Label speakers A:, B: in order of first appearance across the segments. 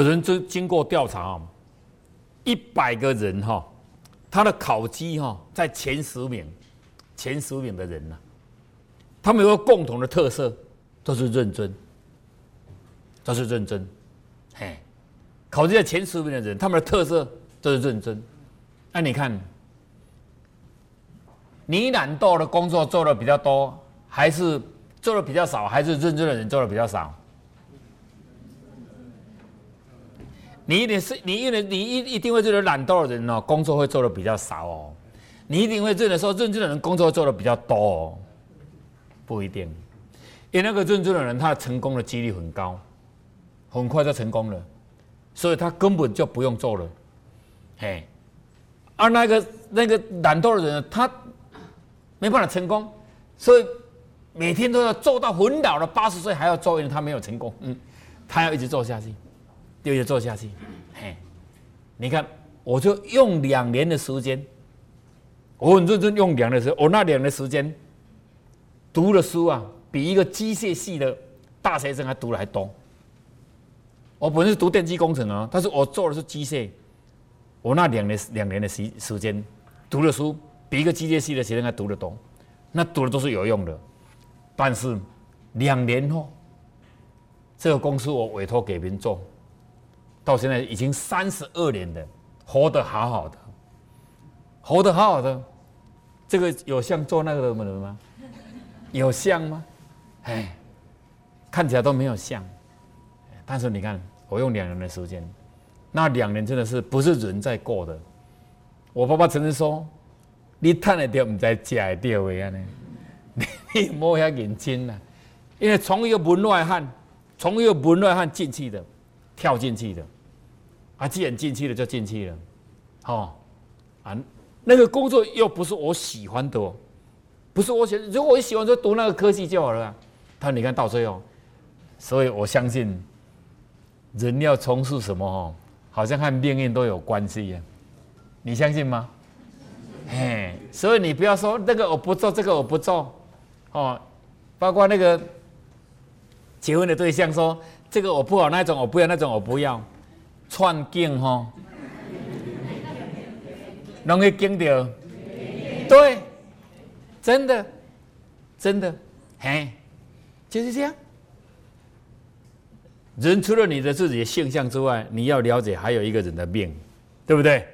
A: 有人就经过调查啊，一百个人哈，他的考绩哈在前十名，前十名的人呢，他们有个共同的特色，都是认真，都是认真，嘿，考绩在前十名的人，他们的特色都是认真。那你看，你懒惰的工作做的比较多，还是做的比较少，还是认真的人做的比较少？你一定是你一定你一一定会觉得懒惰的人哦，工作会做的比较少哦。你一定会认得说认真的人工作做的比较多哦，不一定。因为那个认真的人，他成功的几率很高，很快就成功了，所以他根本就不用做了。嘿，而那个那个懒惰的人，他没办法成功，所以每天都要做到昏倒了八十岁还要做，因为他没有成功。嗯，他要一直做下去。就要做下去，嘿，你看，我就用两年的时间，我很认真用两年时间，我那两年时间读的书啊，比一个机械系的大学生还读的还多。我本身是读电机工程啊，但是我做的是机械，我那两年两年的时时间读的书，比一个机械系的学生还读的多，那读的都是有用的。但是两年后，这个公司我委托给别人做。到现在已经三十二年了，活得好好的，活得好好的，这个有像做那个的人吗？有像吗？哎，看起来都没有像。但是你看，我用两年的时间，那两年真的是不是人在过的。我爸爸曾经说：“你赚得掉，唔知借得掉的呀呢？你摸下眼睛 了，因为从一个门外汉，从一个门外汉进去的，跳进去的。”啊，既然进去了，就进去了，哦，啊，那个工作又不是我喜欢的，不是我喜欢，如果我喜欢就读那个科技就好了。他你看到最后，所以我相信，人要从事什么哦，好像和命运都有关系呀。你相信吗？嘿，所以你不要说那个我不做，这个我不做，哦，包括那个结婚的对象说这个我不好，那种我不要，那种我不要。串境吼，容易惊到，对，真的，真的，嘿，就是这样。人除了你的自己的性象之外，你要了解还有一个人的命，对不对？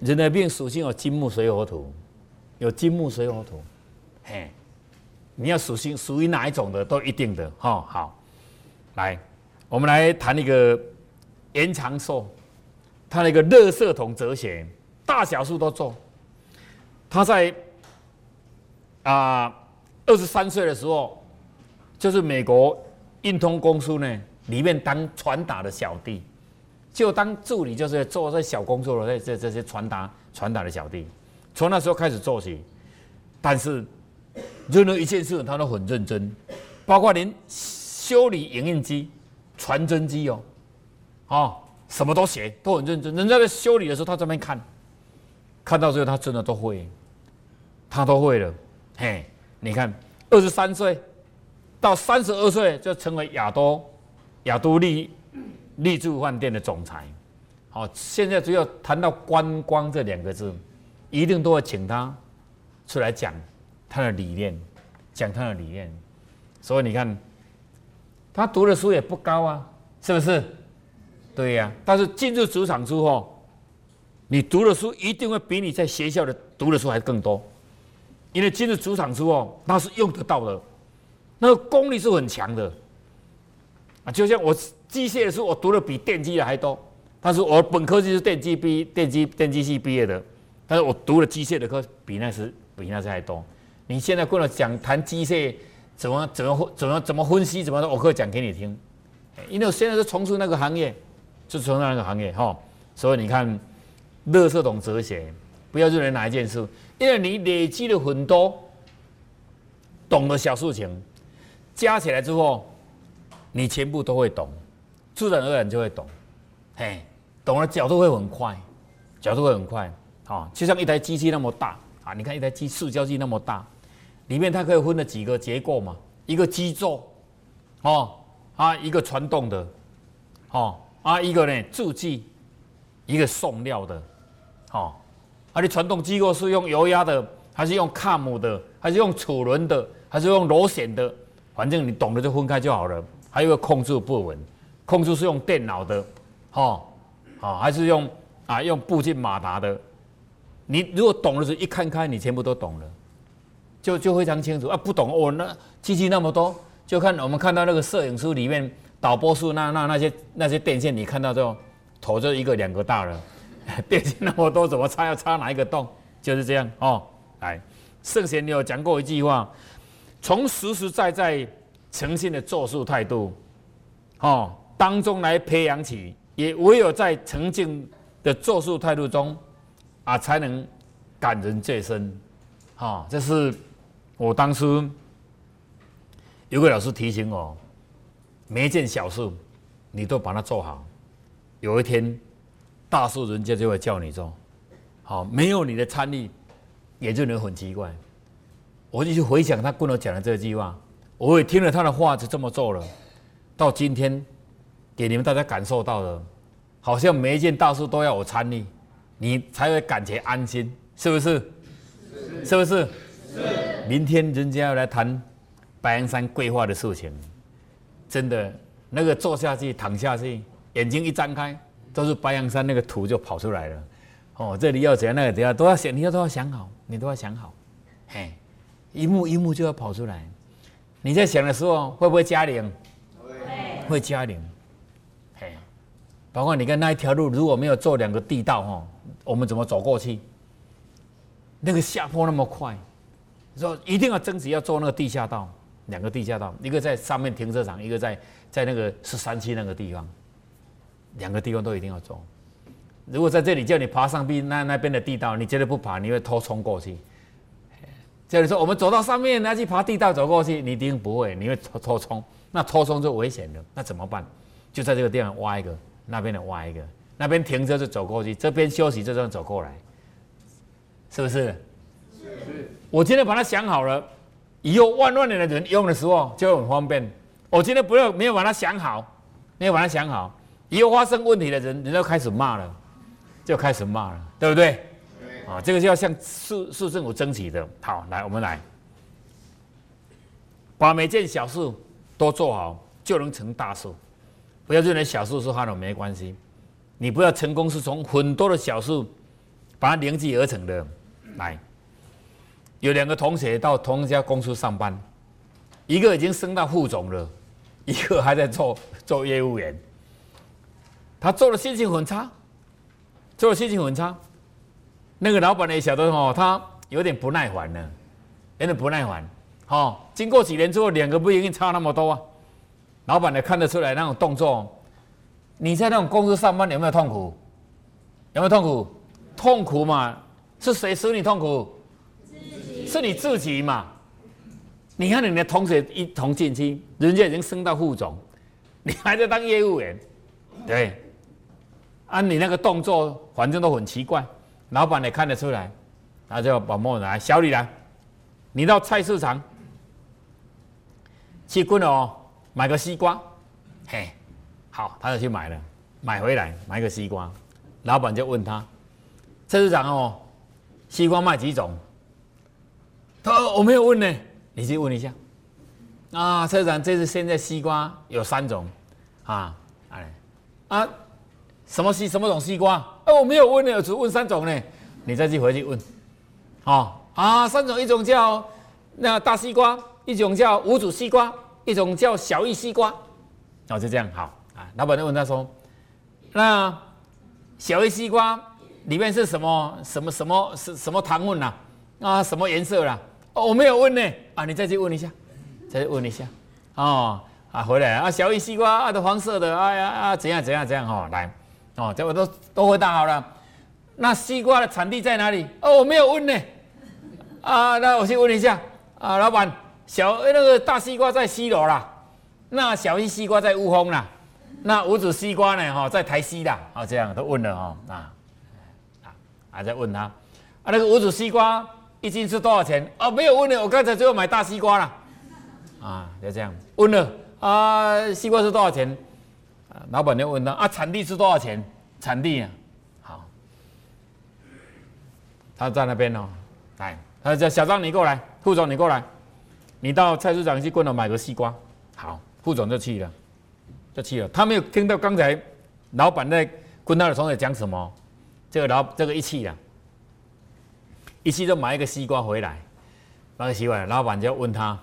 A: 人的命属性有金木水火土，有金木水火土，嘿，你要属性属于哪一种的都一定的哈。好，来，我们来谈一个。延长寿，他那个热色桶哲学，大小数都做。他在啊二十三岁的时候，就是美国运通公司呢里面当传达的小弟，就当助理，就是做这小工作的这这些传达传达的小弟。从那时候开始做起，但是任何一件事他都很认真，包括连修理影印机、传真机哦。哦，什么都写，都很认真。人家在修理的时候，他这边看，看到最后他真的都会，他都会了。嘿，你看，二十三岁到三十二岁就成为亚都亚都丽丽柱饭店的总裁。好，现在只要谈到观光这两个字，一定都会请他出来讲他的理念，讲他的理念。所以你看，他读的书也不高啊，是不是？对呀，但是进入职场之后，你读的书一定会比你在学校的读的书还更多，因为进入职场之后，那是用得到的，那个功力是很强的。啊，就像我机械的书，我读的比电机的还多，但是我本科就是电机毕电机电机系毕业的，但是我读了机械的课比那时比那时还多。你现在跟我讲谈机械怎么怎么怎么怎么分析怎么的，我可以讲给你听，因为我现在是从事那个行业。就从那个行业哈，所以你看，乐色懂哲学，不要认为哪一件事，因为你累积了很多懂的小事情，加起来之后，你全部都会懂，自然而然就会懂，嘿，懂了角度会很快，角度会很快，啊，就像一台机器那么大啊，你看一台机塑胶机那么大，里面它可以分了几个结构嘛，一个机座，哦，啊，一个传动的，哦。啊，一个呢制剂，一个送料的，哦，啊，你传动机构是用油压的，还是用卡姆的，还是用齿轮的，还是用螺旋的？反正你懂得就分开就好了。还有个控制部门，控制是用电脑的，哦，啊，还是用啊用部件马达的？你如果懂的时候，一看开，你全部都懂了，就就非常清楚啊。不懂哦，那机器那么多，就看我们看到那个摄影书里面导播数那那那些那些电线，你看到之后，头就一个两个大了，电线那么多，怎么插要插哪一个洞？就是这样哦。来，圣贤你有讲过一句话，从实实在在诚信的做事态度，哦当中来培养起，也唯有在沉静的做事态度中。啊，才能感人最深，哈！这是我当初有个老师提醒我，每一件小事你都把它做好，有一天大事人家就会叫你做，好，没有你的参与，也就能很奇怪。我就去回想他跟我讲的这句话，我也听了他的话就这么做了，到今天给你们大家感受到了，好像每一件大事都要我参与。你才会感觉安心，是不是？是不是？是。明天人家要来谈白杨山规划的事情，真的，那个坐下去、躺下去，眼睛一张开，都是白羊山那个图就跑出来了。哦，这里要怎样，那个怎样，都要想，你要都要想好，你都要想好。嘿，一幕一幕就要跑出来。你在想的时候，会不会加零？会。会加零。嘿，包括你看那一条路，如果没有做两个地道，哈。我们怎么走过去？那个下坡那么快，说一定要争取要做那个地下道，两个地下道，一个在上面停车场，一个在在那个十三期那个地方，两个地方都一定要走。如果在这里叫你爬上壁那那边的地道，你绝对不爬，你会偷冲过去。叫你说我们走到上面，那去爬地道走过去，你一定不会，你会偷偷冲，那偷冲就危险了，那怎么办？就在这个地方挖一个，那边的挖一个。那边停车就走过去，这边休息就这样走过来，是不是？是。我今天把它想好了，以后万万年的人用的时候就很方便。我今天不要没有把它想好，没有把它想好，以后发生问题的人，人家开始骂了，就开始骂了，对不对？啊，这个就要向市市政府争取的。好，来，我们来，把每件小事都做好，就能成大事。不要认为小事是他的没关系。你不要成功是从很多的小事把它凝聚而成的。来，有两个同学到同一家公司上班，一个已经升到副总了，一个还在做做业务员。他做的心情很差，做的心情很差。那个老板也晓得哦，他有点不耐烦了，有点不耐烦。哦，经过几年之后，两个不一定差那么多啊。老板也看得出来那种动作。你在那种公司上班有没有痛苦？有没有痛苦？痛苦嘛？是谁使你痛苦？是你自己嘛？你看你的同学一同进去，人家已经升到副总，你还在当业务员，对？啊，你那个动作反正都很奇怪，老板也看得出来，他就把莫来，小李来，你到菜市场去棍哦，买个西瓜，嘿。好，他就去买了，买回来买个西瓜，老板就问他：“菜市场哦，西瓜卖几种？”他：“我没有问呢，你去问一下。”啊，车长，这次现在西瓜有三种，啊，哎，啊，什么西什么种西瓜？啊，我没有问呢，我只问三种呢，你再去回去问。哦，啊，三种，一种叫那大西瓜，一种叫无主西瓜，一种叫小玉西瓜。哦，就这样，好啊。老板就问他说：“那小黑西瓜里面是什么？什么什么是什么糖分呐？啊，什么颜色啦？哦，我没有问呢。啊，你再去问一下，再去问一下。哦，啊，回来啊，小黑西瓜啊，都黄色的。哎呀啊，怎样怎样怎样？哈，来，哦，这我都都回答好了。那西瓜的产地在哪里？哦，我没有问呢。啊，那我去问一下。啊，老板，小那个大西瓜在西螺啦，那小黑西瓜在乌峰啦。”那五子西瓜呢？哈，在台西的，哦，这样都问了哈，啊，啊，还在问他，啊，那个五子西瓜一斤是多少钱？哦，没有问了，我刚才只有买大西瓜了，啊，就这样问了，啊，西瓜是多少钱？老板就问他啊，产地是多少钱？产地啊，好，他在那边哦，来，他叫小张你过来，副总你过来，你到菜市场去跟我买个西瓜。好，副总就去了，就去了。他没有听到刚才老板在跟他的同学讲什么，这个老这个一去了，一去就买一个西瓜回来，那个西瓜，老板就问他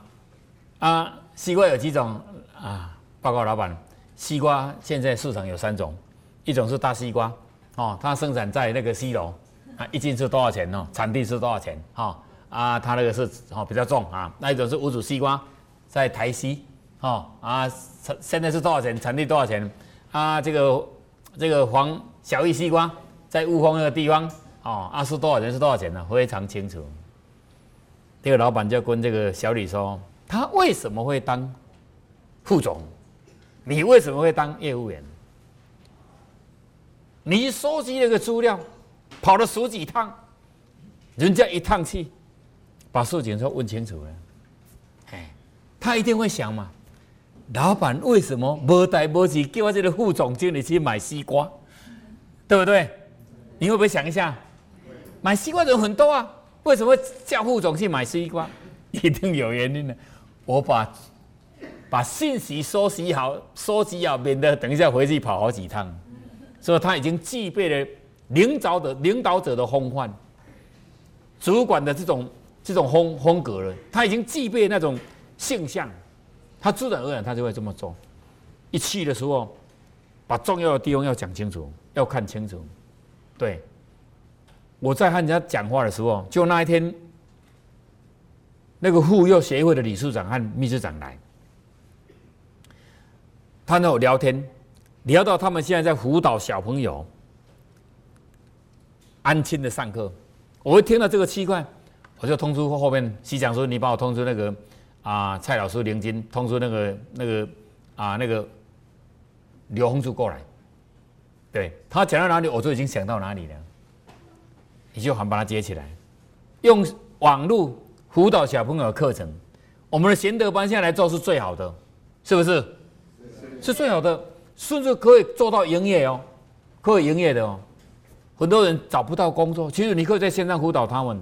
A: 啊，西瓜有几种啊？报告老板。西瓜现在市场有三种，一种是大西瓜，哦，它生产在那个西楼，啊，一斤是多少钱呢？产地是多少钱？哈，啊，它那个是哦比较重啊。那一种是五组西瓜，在台西，哦，啊，产现在是多少钱？产地多少钱？啊，这个这个黄小玉西瓜在雾峰那个地方，哦，啊是多少钱？是多少钱呢？非常清楚。这个老板就跟这个小李说，他为什么会当副总？你为什么会当业务员？你收集那个资料，跑了十几趟，人家一趟去，把事情说问清楚了。哎，他一定会想嘛，老板为什么无带无急叫我这个副总经理去买西瓜，对不对？你会不会想一下，买西瓜的人很多啊，为什么叫副总去买西瓜？一定有原因的。我把。把信息收集好，收集好，免得等一下回去跑好几趟。所以他已经具备了领导的领导者的风范，主管的这种这种风风格了。他已经具备那种性象，他自然而然他就会这么做。一去的时候，把重要的地方要讲清楚，要看清楚。对，我在和人家讲话的时候，就那一天，那个妇幼协会的理事长和秘书长来。他那我聊天，聊到他们现在在辅导小朋友安亲的上课，我一听到这个奇怪，我就通知后面西讲说：“你帮我通知那个啊蔡老师林金，通知那个那个啊那个刘红柱过来。”对他讲到哪里，我就已经想到哪里了，你就喊把他接起来，用网络辅导小朋友的课程，我们的贤德班现在来做是最好的，是不是？是最好的，甚至可以做到营业哦，可以营业的哦。很多人找不到工作，其实你可以在线上辅导他们。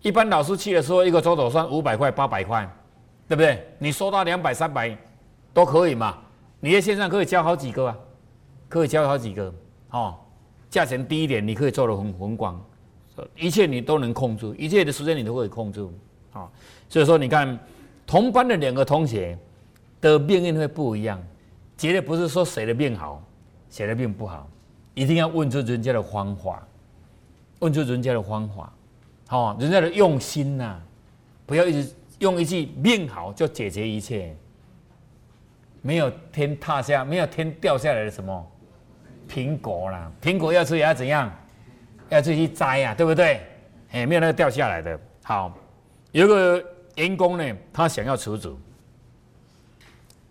A: 一般老师去的时候，一个周头算五百块、八百块，对不对？你收到两百、三百都可以嘛。你在线上可以教好几个啊，可以教好几个哦。价钱低一点，你可以做的很很广，一切你都能控制，一切的时间你都可以控制啊。所以说，你看同班的两个同学。的命运会不一样，绝对不是说谁的命好，谁的命不好，一定要问出人家的方法，问出人家的方法，好，人家的用心呐，不要一直用一句命好就解决一切，没有天塌下，没有天掉下来的什么苹果啦，苹果要吃也要怎样，要自己摘呀，对不对？哎，没有那个掉下来的。好，有个员工呢，他想要辞职。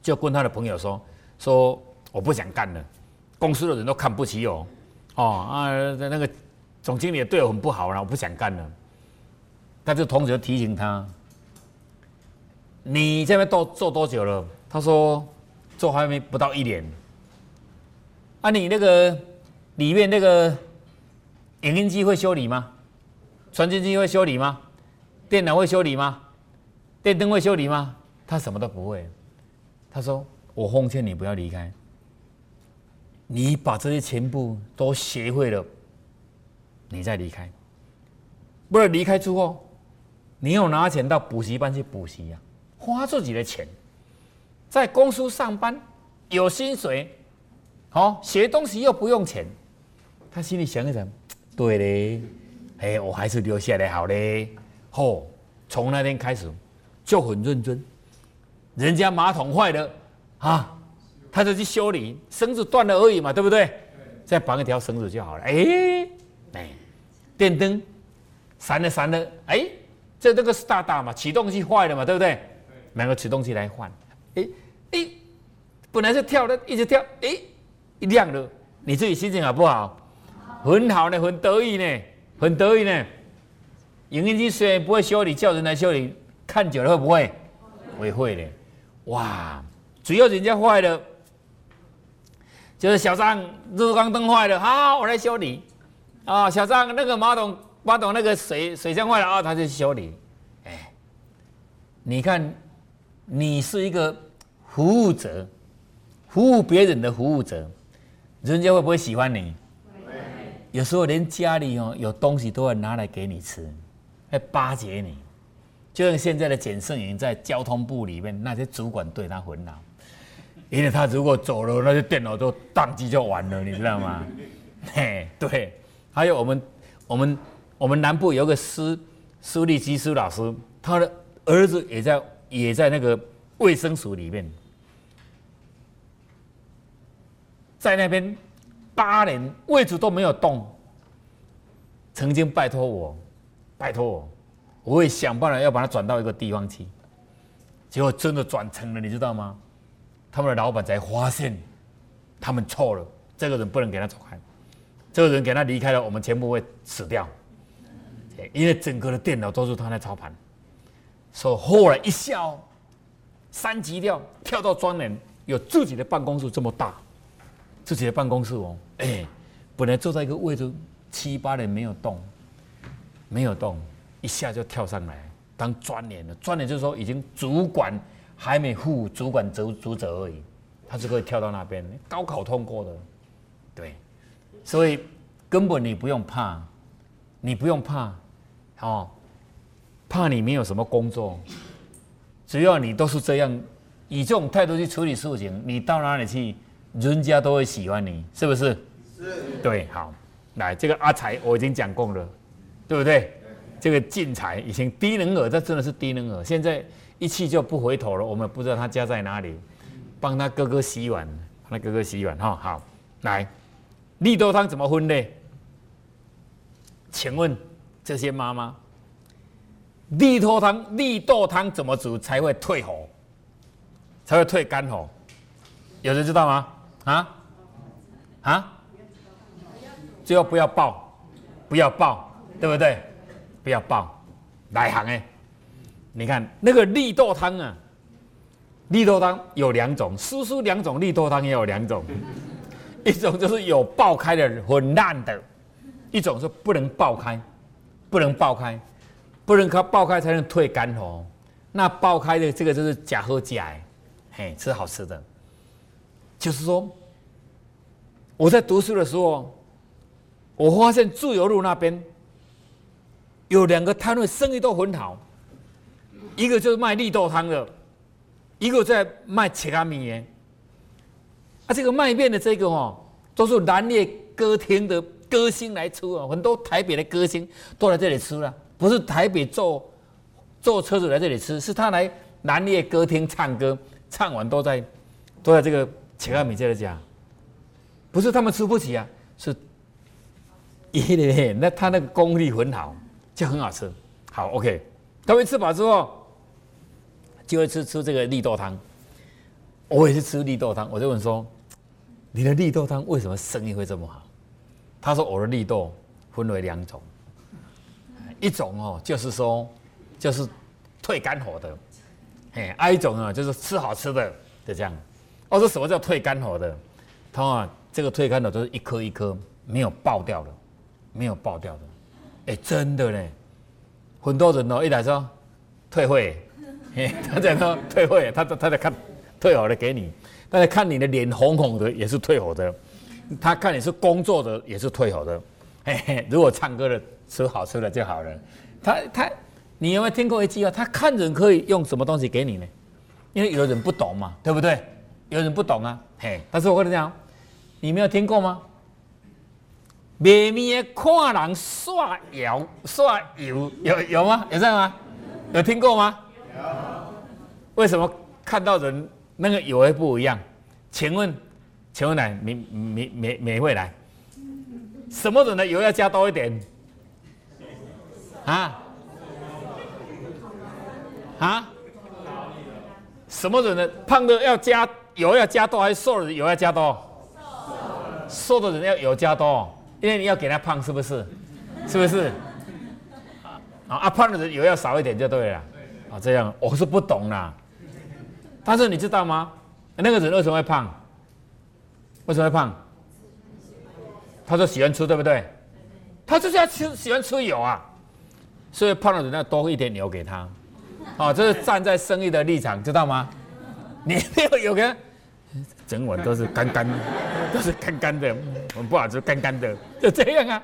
A: 就跟他的朋友说说我不想干了，公司的人都看不起我，哦啊，那个总经理对我很不好了，我不想干了。但是同学提醒他，你这边做做多久了？他说做还没不到一年。啊，你那个里面那个影音机会修理吗？传真机会修理吗？电脑会修理吗？电灯会修理吗？他什么都不会。他说：“我奉劝你不要离开，你把这些全部都学会了，你再离开。不然离开之后，你又拿钱到补习班去补习呀，花自己的钱，在公司上班有薪水，好学东西又不用钱。他心里想一想，对嘞，哎，我还是留下来好嘞。哦，从那天开始就很认真。”人家马桶坏了，啊，他就去修理，绳子断了而已嘛，对不对？再绑一条绳子就好了。哎，哎，电灯闪了闪了，哎，这这个是大大嘛，启动器坏了嘛，对不对？买个启动器来换。哎哎，本来是跳的，一直跳，哎，亮了，你自己心情好不好？很好呢，很得意呢，很得意呢。影音机虽然不会修理，叫人来修理，看久了会不会？会会的。哇！只要人家坏了，就是小张日光灯坏了，好，我来修理。啊，小张那个马桶马桶那个水水箱坏了啊，他就修理。哎，你看，你是一个服务者，服务别人的服务者，人家会不会喜欢你？有时候连家里哦有东西都要拿来给你吃，来巴结你。就像现在的检盛员在交通部里面，那些主管对他很好，因为他如果走了，那些电脑都宕机就完了，你知道吗？嘿，对。还有我们，我们，我们南部有个施苏立基施老师，他的儿子也在也在那个卫生署里面，在那边八年位置都没有动，曾经拜托我，拜托我。我会想办法要把它转到一个地方去，结果真的转成了，你知道吗？他们的老板才发现他们错了，这个人不能给他走开，这个人给他离开了，我们全部会死掉，因为整个的电脑都是他在操盘。所以后来一下，三级跳跳到专人，有自己的办公室这么大，自己的办公室哦，哎，本来坐在一个位置七八年没有动，没有动。一下就跳上来当专员了，专员就是说已经主管还没副主管组组者而已，他是可以跳到那边，高考通过的，对，所以根本你不用怕，你不用怕，哦，怕你没有什么工作，只要你都是这样以这种态度去处理事情，你到哪里去，人家都会喜欢你，是不是？
B: 是。
A: 对，好，来这个阿财我已经讲过了，对不对？这个进财以前低能儿，这真的是低能儿。现在一去就不回头了。我们不知道他家在哪里，帮他哥哥洗碗，帮他哥哥洗碗哈。好，来，绿豆汤怎么分呢？请问这些妈妈，绿豆汤绿豆汤怎么煮才会退火，才会退肝火？有人知道吗？啊啊？最后不要爆，不要爆，对不对？不要爆，来行哎！你看那个绿豆汤啊，绿豆汤有两种，叔叔两种绿豆汤也有两种，一种就是有爆开的很烂的，一种是不能爆开，不能爆开，不能靠爆开才能退肝火。那爆开的这个就是假喝假，嘿，是好吃的。就是说，我在读书的时候，我发现自由路那边。有两个摊位生意都很好，一个就是卖绿豆汤的，一个在卖切拉米的。啊，这个卖面的这个哦，都是南烈歌厅的歌星来出哦，很多台北的歌星都来这里吃了，不是台北坐坐车子来这里吃，是他来南烈歌厅唱歌，唱完都在都在这个切拉米这里家，不是他们吃不起啊，是，耶，那他那个功力很好。就很好吃，好，OK。他们吃饱之后，就会吃吃这个绿豆汤。我也是吃绿豆汤，我就问说：“你的绿豆汤为什么生意会这么好？”他说：“我的绿豆分为两种，一种哦，就是说，就是退肝火的，哎，还一种呢，就是吃好吃的，就这样。”我说：“什么叫退肝火的？”他说：“这个退肝的都是一颗一颗没有爆掉的，没有爆掉的。”哎，真的呢，很多人哦，一来说退会，他在说退会，他他在看退好的给你，但是看你的脸红红的也是退好的，他看你是工作的也是退好的，嘿嘿，如果唱歌的吃好吃的就好了。他他，你有没有听过一句话？他看人可以用什么东西给你呢？因为有的人不懂嘛，对不对？有人不懂啊，嘿，但是我跟你讲，你没有听过吗？卖面看人耍油耍油有有吗？有这样吗？有听过吗？
B: 有。
A: 为什么看到人那个油会不一样？请问，请问来，每每每每位来，什么人的油要加多一点？啊？啊？什么人的胖的要加油要加多，还是瘦的油要加多？瘦。的人要油加多。因为你要给他胖，是不是？是不是？啊啊！胖的人油要少一点就对了。啊，这样我是不懂啦。但是你知道吗？那个人为什么会胖？为什么会胖？他说喜欢吃，对不对？他就是要吃，喜欢吃油啊，所以胖的人要多一点油给他。啊，这是站在生意的立场，知道吗？你没有油给整碗都是干干，都是干干的，我们不好吃，干干的，就这样啊。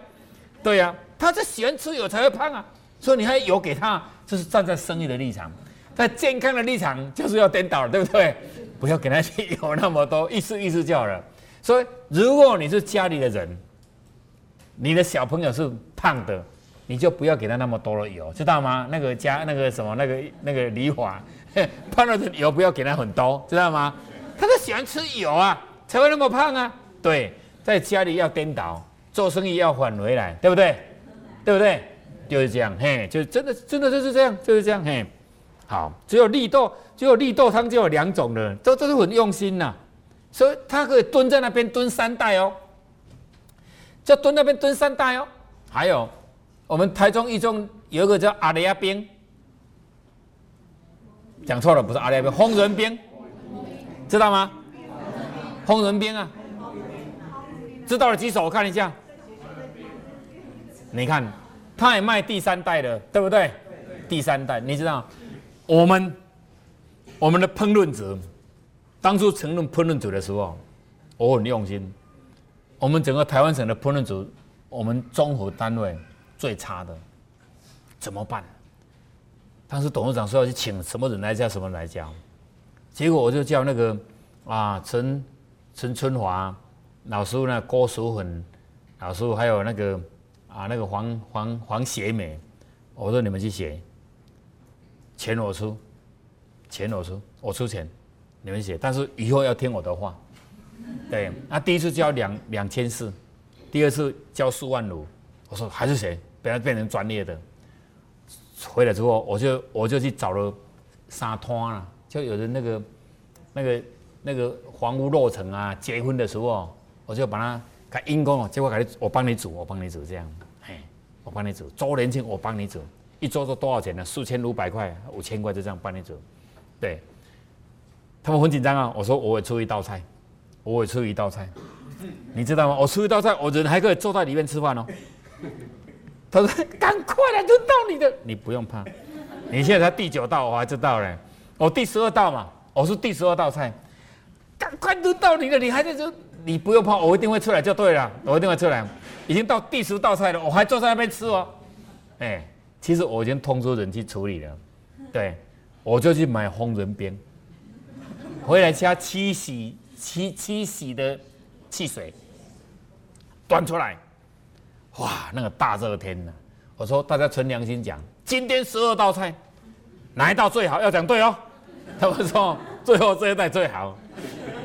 A: 对呀，他是喜欢吃油才会胖啊，所以你还油给他，这是站在生意的立场。在健康的立场就是要颠倒，对不对？不要给他油那么多，意思意思就好了。所以，如果你是家里的人，你的小朋友是胖的，你就不要给他那么多的油，知道吗？那个家那个什么那个那个李华，胖了的油不要给他很多，知道吗？他都喜欢吃油啊，才会那么胖啊。对，在家里要颠倒，做生意要返回来，对不对？对不对？就是这样，嘿，就真的真的就是这样，就是这样，嘿。好，只有绿豆，只有绿豆汤就有两种的，这都是很用心呐。所以他可以蹲在那边蹲三代哦，就蹲那边蹲三代哦。还有我们台中一中有一个叫阿里亚兵，讲错了，不是阿里亚兵，红人兵，知道吗？红人兵啊，知道了几首？我看一下，你看，他也卖第三代的，对不对？第三代，你知道？我们我们的烹饪者，当初承认烹饪组的时候，我很用心。我们整个台湾省的烹饪组，我们综合单位最差的，怎么办？当时董事长说要去请什么人来教，什么人来教，结果我就叫那个啊陈陈春华老师傅呢，郭淑粉老师傅，还有那个啊那个黄黄黄协美，我说你们去写。钱我出，钱我出，我出钱，你们写。但是以后要听我的话，对。那第一次交两两千四，第二次交四万五。我说还是谁，不要变成专业的。回来之后，我就我就去找了沙滩啊，就有的那个那个那个房屋落成啊，结婚的时候，我就把它改因公哦，结果改我帮你煮，我帮你煮这样，嘿，我帮你煮。周年庆我帮你煮。一桌都多少钱呢？四千五百块、五千块就这样帮你煮，对。他们很紧张啊！我说我会出一道菜，我会出一道菜，你知道吗？我出一道菜，我人还可以坐在里面吃饭哦。他说：“赶快来，轮到你的，你不用怕。你现在才第九道，我还知道嘞。我第十二道嘛，我是第十二道菜，赶快轮到你的，你还在这，你不用怕，我一定会出来就对了，我一定会出来。已经到第十道菜了，我还坐在那边吃哦，哎。”其实我已经通知人去处理了，对，我就去买红人边，回来加七喜七七喜的汽水，端出来，哇，那个大热天的，我说大家存良心讲，今天十二道菜，哪一道最好？要讲对哦。他们说最后这一道最好，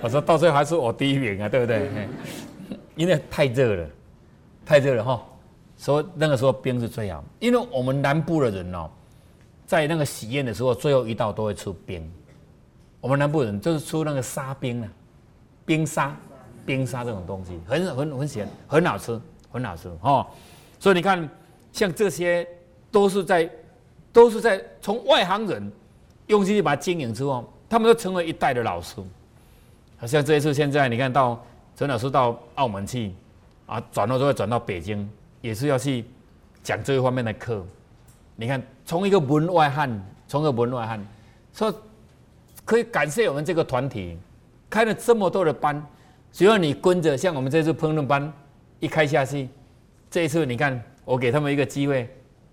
A: 我说到最后还是我第一名啊，对不对？因为太热了，太热了哈。说那个时候冰是最好，因为我们南部的人哦，在那个喜宴的时候，最后一道都会出冰。我们南部人就是出那个沙冰啊，冰沙、冰沙这种东西，很很很咸，很好吃，很好吃哦。所以你看，像这些都是在都是在从外行人用心去把它经营之后，他们都成为一代的老师。好像这一次现在你看到陈老师到澳门去啊，转了之后转到北京。也是要去讲这一方面的课。你看，从一个门外汉，从一个门外汉，说可以感谢我们这个团体开了这么多的班。只要你跟着，像我们这次烹饪班一开下去，这一次你看，我给他们一个机会，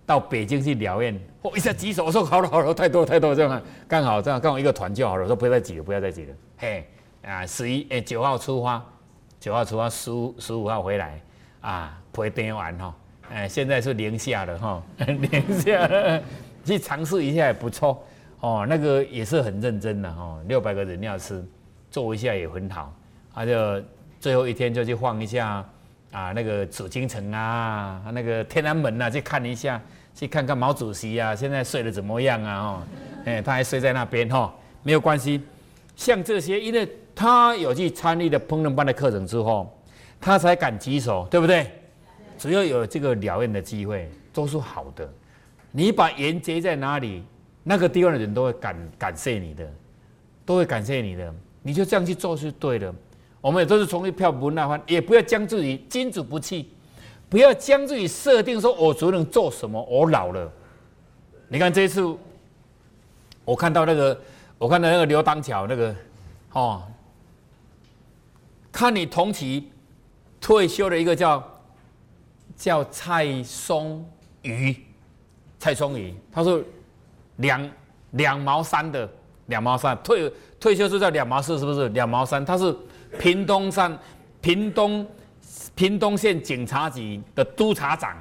A: 到北京去疗宴，我一下举手，我说好了好了，太多太多这样，刚好这样，刚好一个团就好了。我说不要再挤了，不要再挤了。嘿，啊，十一诶九号出发，九号出发，十五十五号回来。啊，陪订完哈，哎，现在是零下了哈，零下，去尝试一下也不错哦。那个也是很认真的哈，六百个人要吃，做一下也很好。他就最后一天就去晃一下啊，那个紫禁城啊，那个天安门呐，去看一下，去看看毛主席啊，现在睡得怎么样啊？哦，哎，他还睡在那边哈，没有关系。像这些，因为他有去参与的烹饪班的课程之后。他才敢举手，对不对？只要有这个疗宴的机会，都是好的。你把盐结在哪里，那个地方的人都会感感谢你的，都会感谢你的。你就这样去做是对的。我们也都是从一票不耐烦，也不要将自己金子不弃，不要将自己设定说我只能做什么，我老了。你看这一次，我看到那个，我看到那个刘当桥那个，哦，看你同期退休的一个叫叫蔡松瑜，蔡松瑜，他说两两毛三的两毛三退退休是在两毛四，是不是两毛三？他是。屏东山，屏东，屏东县警察局的督察长，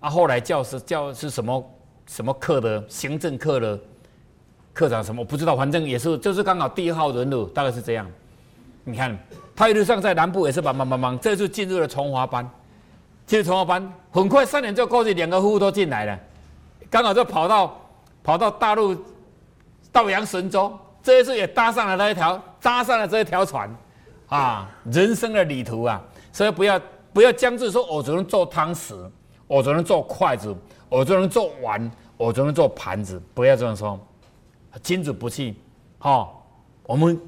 A: 啊，后来叫是叫是什么什么课的行政课的课长什么我不知道，反正也是就是刚好第一号人物，大概是这样。你看他一路上在南部也是忙忙忙忙，这次进入了崇华班，进入崇华班，很快三年就过去，两个夫妇都进来了，刚好就跑到跑到大陆道阳神州，这一次也搭上了那一条搭上了这一条船。啊，人生的旅途啊，所以不要不要将就说，我只能做汤匙，我只能做筷子，我只能做碗，我只能做盘子，不要这样说。君子不器，哈，我们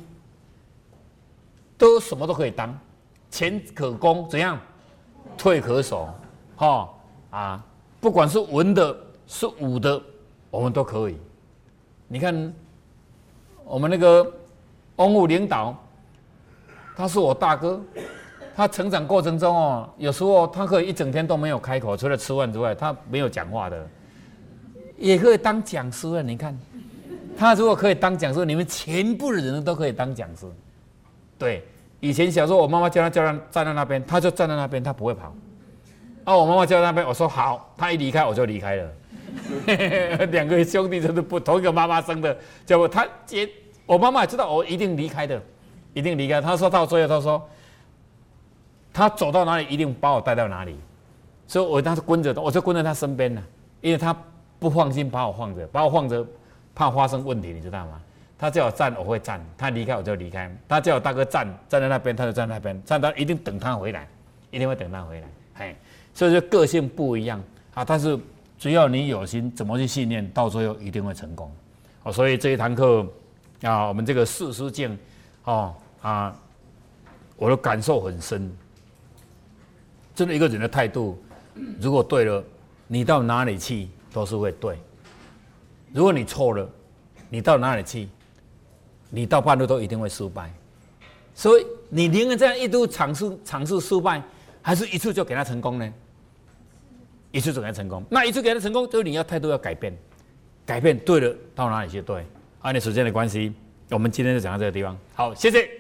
A: 都什么都可以当，钱可攻，怎样？退可守，哈啊，不管是文的，是武的，我们都可以。你看，我们那个翁武领导。他是我大哥，他成长过程中哦，有时候他可以一整天都没有开口，除了吃饭之外，他没有讲话的，也可以当讲师啊。你看，他如果可以当讲师，你们全部的人都可以当讲师。对，以前小时候我妈妈叫他叫他站在那边，他就站在那边，他不会跑。啊，我妈妈叫那边，我说好，他一离开我就离开了。两个兄弟就是不同一个妈妈生的，结果他接，我妈妈也知道我一定离开的。一定离开。他说到最后，他说他走到哪里，一定把我带到哪里。所以，我当时跟着，我就跟在他身边呢，因为他不放心把我放着，把我放着，怕发生问题，你知道吗？他叫我站，我会站；他离开，我就离开。他叫我大哥站，站在那边，他就站那边，站到一定等他回来，一定会等他回来。嘿，所以说个性不一样啊。但是只要你有心，怎么去训练，到最后一定会成功。哦，所以这一堂课啊，我们这个四书经，哦。啊，我的感受很深。真的，一个人的态度，如果对了，你到哪里去都是会对；如果你错了，你到哪里去，你到半路都一定会失败。所以，你宁愿这样一度尝试尝试失败，还是一次就给他成功呢？一次就给他成功，那一次给他成功，就是你要态度要改变，改变对了，到哪里去对？按你时间的关系，我们今天就讲到这个地方。好，谢谢。